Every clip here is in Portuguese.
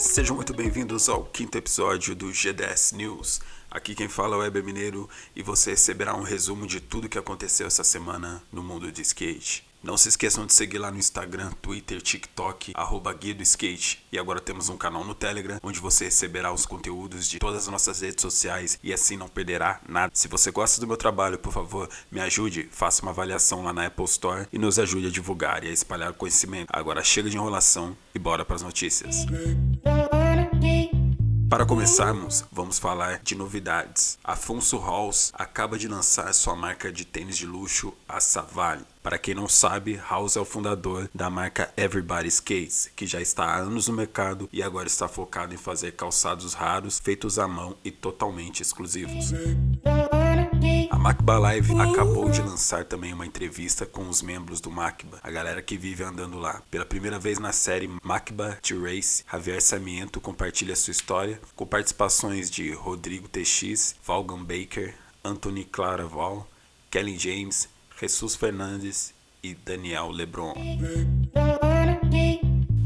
Sejam muito bem-vindos ao quinto episódio do GDS News. Aqui quem fala é o Weber Mineiro e você receberá um resumo de tudo que aconteceu essa semana no mundo de skate. Não se esqueçam de seguir lá no Instagram, Twitter, TikTok, arroba Skate. E agora temos um canal no Telegram, onde você receberá os conteúdos de todas as nossas redes sociais e assim não perderá nada. Se você gosta do meu trabalho, por favor, me ajude, faça uma avaliação lá na Apple Store e nos ajude a divulgar e a espalhar conhecimento. Agora chega de enrolação e bora para as notícias. Para começarmos, vamos falar de novidades. Afonso Halls acaba de lançar sua marca de tênis de luxo, a Savali. Para quem não sabe, House é o fundador da marca Everybody Skates, que já está há anos no mercado e agora está focado em fazer calçados raros, feitos à mão e totalmente exclusivos. A Macba Live acabou de lançar também uma entrevista com os membros do Macba, a galera que vive andando lá. Pela primeira vez na série Macba T-Race, Javier Sarmiento compartilha sua história, com participações de Rodrigo TX, Valgan Baker, Anthony Claraval, Kelly James, Jesus Fernandes e Daniel Lebron.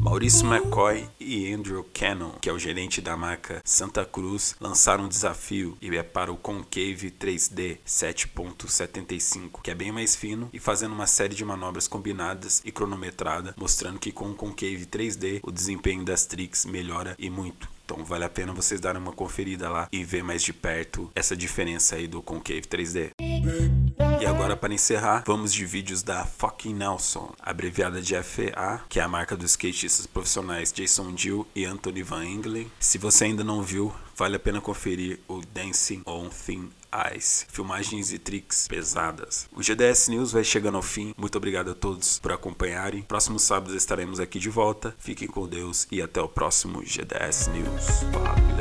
Maurício McCoy e Andrew Cannon, que é o gerente da marca Santa Cruz, lançaram um desafio e é para o Concave 3D 7.75, que é bem mais fino e fazendo uma série de manobras combinadas e cronometrada, mostrando que com o Concave 3D o desempenho das tricks melhora e muito. Então vale a pena vocês darem uma conferida lá e ver mais de perto essa diferença aí do Concave 3D. E agora para encerrar, vamos de vídeos da Fucking Nelson, abreviada de FA, que é a marca dos skatistas profissionais Jason Dill e Anthony Van Engelen. Se você ainda não viu, vale a pena conferir o Dancing on Thin Ice, filmagens e tricks pesadas. O GDS News vai chegando ao fim. Muito obrigado a todos por acompanharem. Próximo sábado estaremos aqui de volta. Fiquem com Deus e até o próximo GDS News. Valeu!